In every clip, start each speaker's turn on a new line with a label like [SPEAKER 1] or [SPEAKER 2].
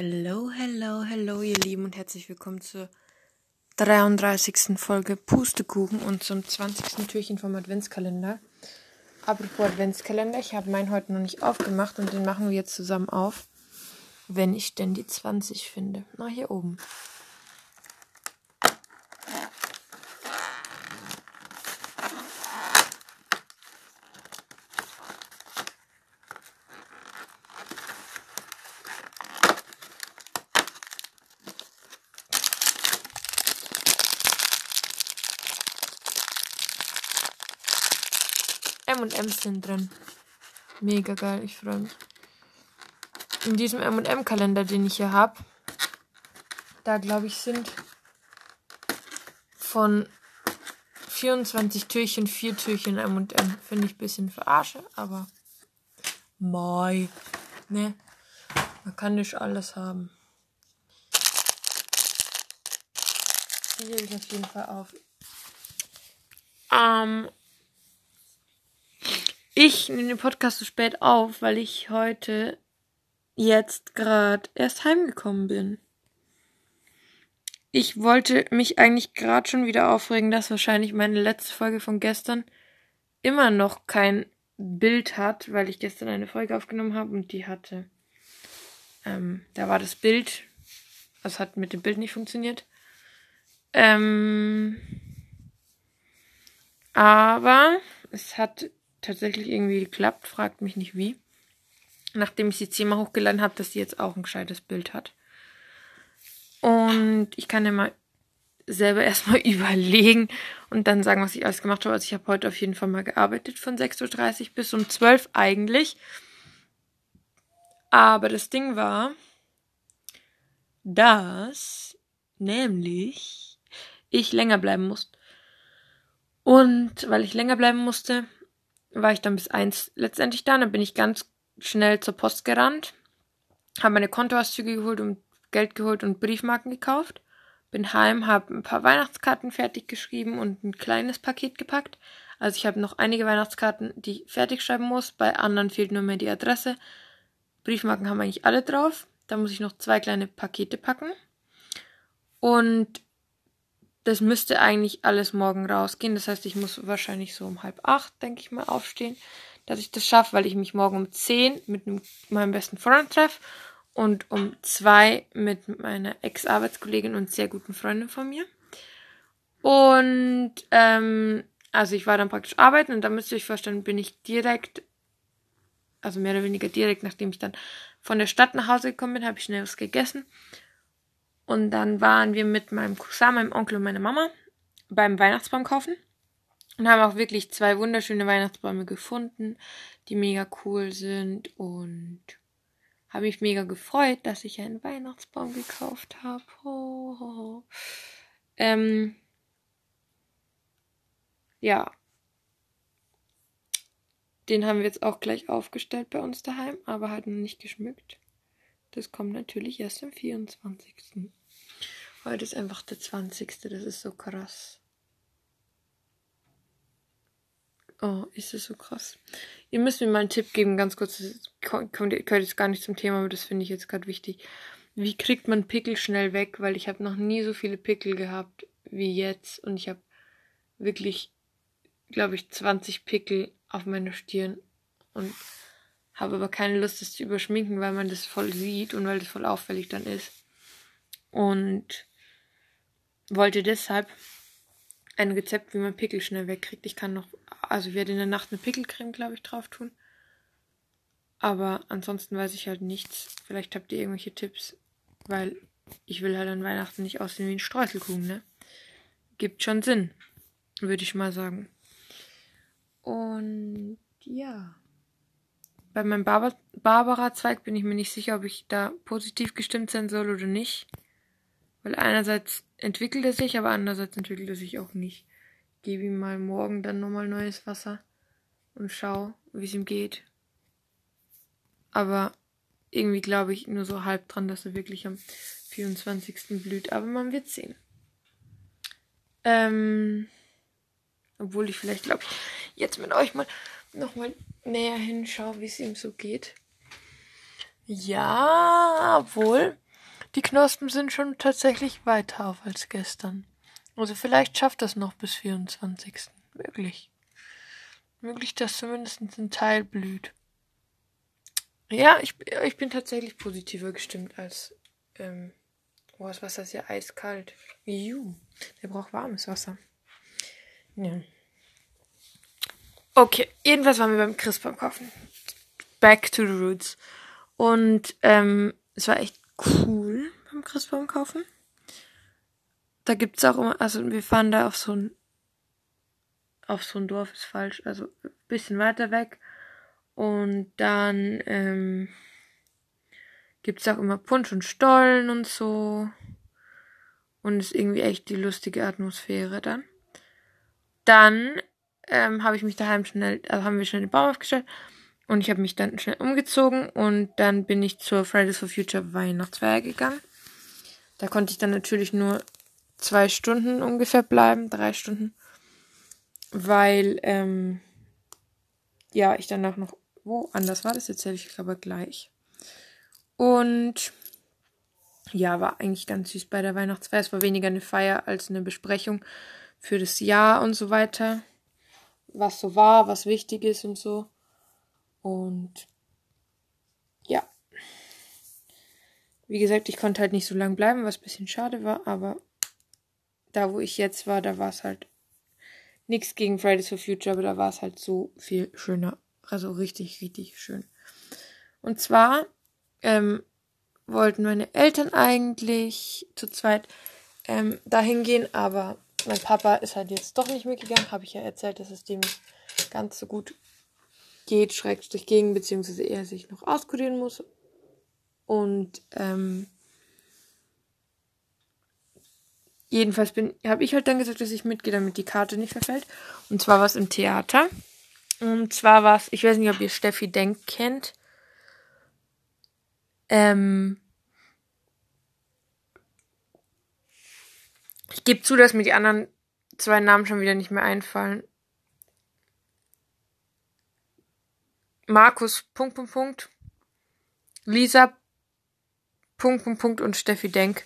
[SPEAKER 1] Hello, hello, hello, ihr Lieben und herzlich willkommen zur 33. Folge Pustekuchen und zum 20. Türchen vom Adventskalender. Apropos Adventskalender, ich habe meinen heute noch nicht aufgemacht und den machen wir jetzt zusammen auf, wenn ich denn die 20 finde. Na, hier oben. M&M's sind drin. Mega geil, ich freue mich. In diesem M&M-Kalender, den ich hier habe, da glaube ich sind von 24 Türchen, vier Türchen M&M. Finde ich ein bisschen verarsche, aber moi, ne? Man kann nicht alles haben. Die hebe ich auf jeden Fall auf. Ähm, ich nehme den Podcast so spät auf, weil ich heute jetzt gerade erst heimgekommen bin. Ich wollte mich eigentlich gerade schon wieder aufregen, dass wahrscheinlich meine letzte Folge von gestern immer noch kein Bild hat, weil ich gestern eine Folge aufgenommen habe und die hatte. Ähm, da war das Bild, also hat mit dem Bild nicht funktioniert. Ähm, aber es hat tatsächlich irgendwie geklappt, fragt mich nicht wie. Nachdem ich sie zehnmal hochgeladen habe, dass sie jetzt auch ein gescheites Bild hat. Und ich kann ja mal selber erstmal überlegen und dann sagen, was ich alles gemacht habe. Also ich habe heute auf jeden Fall mal gearbeitet von 6.30 Uhr bis um 12 Uhr eigentlich. Aber das Ding war, dass nämlich ich länger bleiben musste. Und weil ich länger bleiben musste, war ich dann bis eins letztendlich da. Dann bin ich ganz schnell zur Post gerannt, habe meine Kontoauszüge geholt und Geld geholt und Briefmarken gekauft. Bin heim, habe ein paar Weihnachtskarten fertig geschrieben und ein kleines Paket gepackt. Also ich habe noch einige Weihnachtskarten, die ich fertig schreiben muss. Bei anderen fehlt nur mehr die Adresse. Briefmarken haben eigentlich alle drauf. Da muss ich noch zwei kleine Pakete packen. Und das müsste eigentlich alles morgen rausgehen. Das heißt, ich muss wahrscheinlich so um halb acht, denke ich mal, aufstehen, dass ich das schaffe, weil ich mich morgen um zehn mit meinem besten Freund treffe und um zwei mit meiner Ex-Arbeitskollegin und sehr guten Freundin von mir. Und ähm, also ich war dann praktisch arbeiten und da müsst ihr euch vorstellen, bin ich direkt, also mehr oder weniger direkt, nachdem ich dann von der Stadt nach Hause gekommen bin, habe ich schnell was gegessen und dann waren wir mit meinem Cousin, meinem Onkel und meiner Mama beim Weihnachtsbaum kaufen und haben auch wirklich zwei wunderschöne Weihnachtsbäume gefunden, die mega cool sind und habe mich mega gefreut, dass ich einen Weihnachtsbaum gekauft habe. Oh, oh, oh. Ähm, ja. Den haben wir jetzt auch gleich aufgestellt bei uns daheim, aber halt noch nicht geschmückt. Das kommt natürlich erst am 24. Heute ist einfach der 20. Das ist so krass. Oh, ist das so krass. Ihr müsst mir mal einen Tipp geben, ganz kurz. Das gehört jetzt gar nicht zum Thema, aber das finde ich jetzt gerade wichtig. Wie kriegt man Pickel schnell weg? Weil ich habe noch nie so viele Pickel gehabt wie jetzt. Und ich habe wirklich, glaube ich, 20 Pickel auf meiner Stirn. Und habe aber keine Lust, das zu überschminken, weil man das voll sieht und weil das voll auffällig dann ist. Und wollte deshalb ein Rezept, wie man Pickel schnell wegkriegt. Ich kann noch, also ich werde in der Nacht eine Pickelcreme, glaube ich, drauf tun. Aber ansonsten weiß ich halt nichts. Vielleicht habt ihr irgendwelche Tipps, weil ich will halt an Weihnachten nicht aussehen wie ein Streuselkuchen, ne? Gibt schon Sinn, würde ich mal sagen. Und ja. Bei meinem Barbara-Zweig bin ich mir nicht sicher, ob ich da positiv gestimmt sein soll oder nicht. Weil einerseits entwickelt er sich, aber andererseits entwickelt er sich auch nicht. Ich gebe ihm mal morgen dann nochmal neues Wasser und schau, wie es ihm geht. Aber irgendwie glaube ich nur so halb dran, dass er wirklich am 24. blüht. Aber man wird sehen. Ähm, obwohl ich vielleicht, glaube ich, jetzt mit euch mal nochmal näher hinschaue, wie es ihm so geht. Ja, obwohl die Knospen sind schon tatsächlich weiter auf als gestern. Also vielleicht schafft das noch bis 24. Möglich. Möglich, dass zumindest ein Teil blüht. Ja, ich, ich bin tatsächlich positiver gestimmt als. Ähm, oh, das Wasser ist ja eiskalt. Juhu. Der braucht warmes Wasser. Ja. Okay, jedenfalls waren wir beim Christbaum kaufen. Back to the roots. Und ähm, es war echt cool beim Christbaum kaufen. Da gibt's auch immer, also wir fahren da auf so ein auf so ein Dorf ist falsch, also ein bisschen weiter weg. Und dann ähm, gibt auch immer Punsch und Stollen und so. Und ist irgendwie echt die lustige Atmosphäre dann. Dann ähm, habe ich mich daheim schnell, also haben wir schnell den Baum aufgestellt und ich habe mich dann schnell umgezogen und dann bin ich zur Fridays for Future Weihnachtsfeier gegangen. Da konnte ich dann natürlich nur zwei Stunden ungefähr bleiben, drei Stunden, weil ähm, ja ich dann auch noch woanders war. Das erzähle ich aber gleich. Und ja, war eigentlich ganz süß bei der Weihnachtsfeier. Es war weniger eine Feier als eine Besprechung für das Jahr und so weiter. Was so war, was wichtig ist und so. Und ja. Wie gesagt, ich konnte halt nicht so lange bleiben, was ein bisschen schade war, aber da, wo ich jetzt war, da war es halt nichts gegen Fridays for Future, aber da war es halt so viel schöner. Also richtig, richtig schön. Und zwar ähm, wollten meine Eltern eigentlich zu zweit ähm, dahin gehen, aber mein Papa ist halt jetzt doch nicht mitgegangen. Habe ich ja erzählt, dass es dem ganz so gut geht, schrägstrich gegen, beziehungsweise er sich noch auskurieren muss. Und ähm, jedenfalls bin, habe ich halt dann gesagt, dass ich mitgehe, damit die Karte nicht verfällt. Und zwar war es im Theater. Und zwar war es, ich weiß nicht, ob ihr Steffi Denk kennt. Ähm, ich gebe zu, dass mir die anderen zwei Namen schon wieder nicht mehr einfallen. Markus Punkt Punkt Punkt, Lisa Punkt Punkt Punkt und Steffi Denk.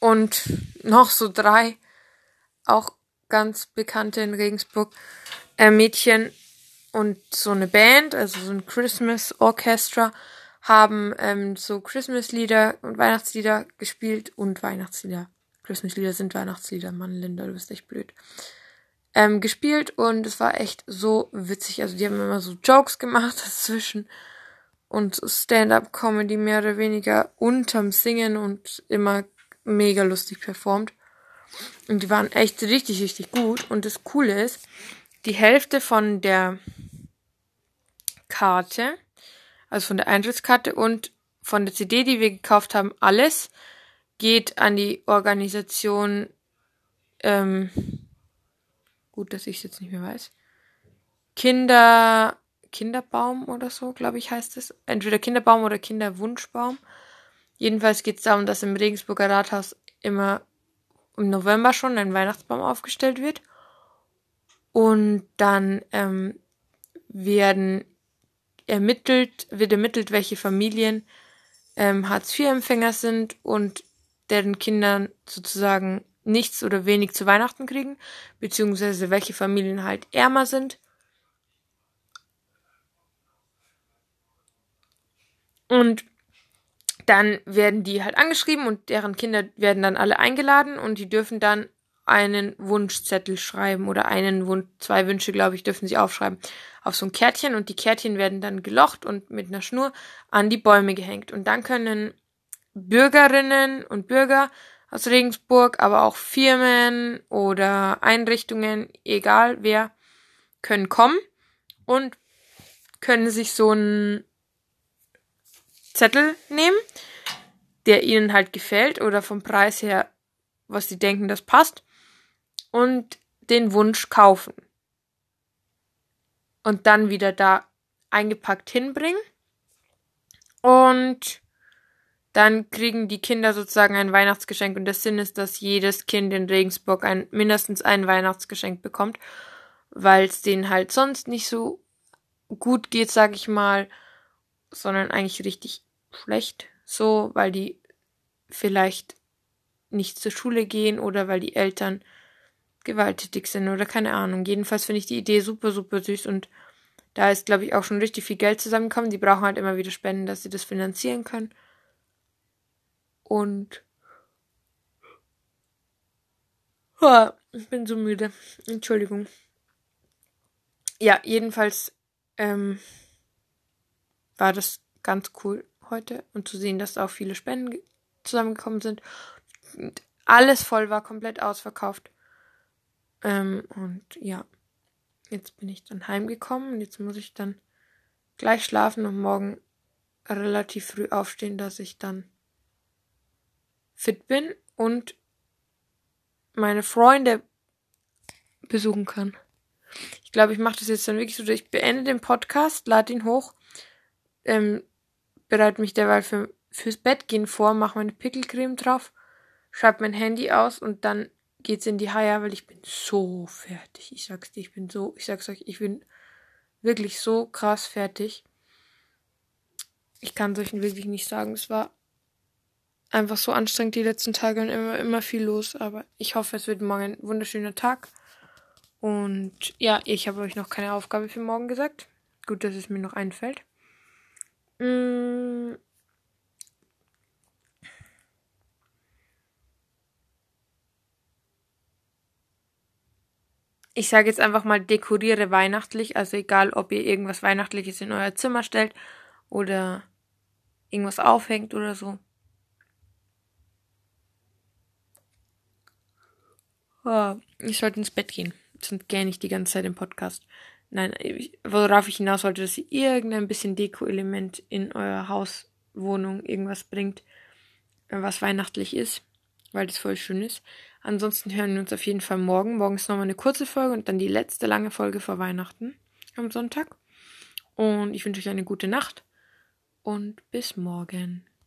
[SPEAKER 1] Und noch so drei, auch ganz bekannte in Regensburg, äh, Mädchen und so eine Band, also so ein Christmas Orchestra, haben ähm, so Christmas-Lieder und Weihnachtslieder gespielt und Weihnachtslieder. Christmas-Lieder sind Weihnachtslieder. Mann, Linda, du bist echt blöd ähm, gespielt und es war echt so witzig. Also die haben immer so Jokes gemacht dazwischen und Stand-up-Comedy mehr oder weniger unterm Singen und immer mega lustig performt. Und die waren echt richtig, richtig gut. Und das Coole ist, die Hälfte von der Karte, also von der Eintrittskarte und von der CD, die wir gekauft haben, alles geht an die Organisation ähm, Gut, dass ich es jetzt nicht mehr weiß. Kinder, Kinderbaum oder so, glaube ich, heißt es. Entweder Kinderbaum oder Kinderwunschbaum. Jedenfalls geht es darum, dass im Regensburger Rathaus immer im November schon ein Weihnachtsbaum aufgestellt wird. Und dann ähm, werden ermittelt, wird ermittelt, welche Familien ähm, Hartz-IV-Empfänger sind und deren Kindern sozusagen nichts oder wenig zu Weihnachten kriegen, beziehungsweise welche Familien halt ärmer sind. Und dann werden die halt angeschrieben und deren Kinder werden dann alle eingeladen und die dürfen dann einen Wunschzettel schreiben oder einen Wunsch, zwei Wünsche, glaube ich, dürfen sie aufschreiben auf so ein Kärtchen und die Kärtchen werden dann gelocht und mit einer Schnur an die Bäume gehängt und dann können Bürgerinnen und Bürger aus Regensburg, aber auch Firmen oder Einrichtungen, egal wer, können kommen und können sich so einen Zettel nehmen, der ihnen halt gefällt oder vom Preis her, was sie denken, das passt, und den Wunsch kaufen. Und dann wieder da eingepackt hinbringen. Und dann kriegen die Kinder sozusagen ein Weihnachtsgeschenk und der Sinn ist, dass jedes Kind in Regensburg ein, mindestens ein Weihnachtsgeschenk bekommt, weil es denen halt sonst nicht so gut geht, sag ich mal, sondern eigentlich richtig schlecht, so, weil die vielleicht nicht zur Schule gehen oder weil die Eltern gewalttätig sind oder keine Ahnung. Jedenfalls finde ich die Idee super, super süß und da ist, glaube ich, auch schon richtig viel Geld zusammengekommen. Die brauchen halt immer wieder Spenden, dass sie das finanzieren können. Und oh, ich bin so müde. Entschuldigung. Ja, jedenfalls ähm, war das ganz cool heute und zu sehen, dass auch viele Spenden zusammengekommen sind. Und alles voll war, komplett ausverkauft. Ähm, und ja, jetzt bin ich dann heimgekommen und jetzt muss ich dann gleich schlafen und morgen relativ früh aufstehen, dass ich dann fit bin und meine Freunde besuchen kann. Ich glaube, ich mache das jetzt dann wirklich so, ich beende den Podcast, lade ihn hoch, ähm, bereite mich derweil für, fürs Bett gehen vor, mache meine Pickelcreme drauf, schreibe mein Handy aus und dann geht's in die Haie, weil ich bin so fertig. Ich sag's dir, ich bin so, ich sag's euch, ich bin wirklich so krass fertig. Ich kann es euch wirklich nicht sagen. Es war einfach so anstrengend die letzten Tage und immer, immer viel los. Aber ich hoffe, es wird morgen ein wunderschöner Tag. Und ja, ich habe euch noch keine Aufgabe für morgen gesagt. Gut, dass es mir noch einfällt. Mmh. ich sage jetzt einfach mal, dekoriere weihnachtlich. Also egal, ob ihr irgendwas Weihnachtliches in euer Zimmer stellt oder irgendwas aufhängt oder so. Oh, ich sollte ins Bett gehen. Sonst gähne ich die ganze Zeit im Podcast. Nein, worauf ich hinaus wollte, dass ihr irgendein bisschen Deko-Element in euer Haus, Wohnung, irgendwas bringt, was weihnachtlich ist, weil das voll schön ist. Ansonsten hören wir uns auf jeden Fall morgen. Morgen ist nochmal eine kurze Folge und dann die letzte lange Folge vor Weihnachten am Sonntag. Und ich wünsche euch eine gute Nacht und bis morgen.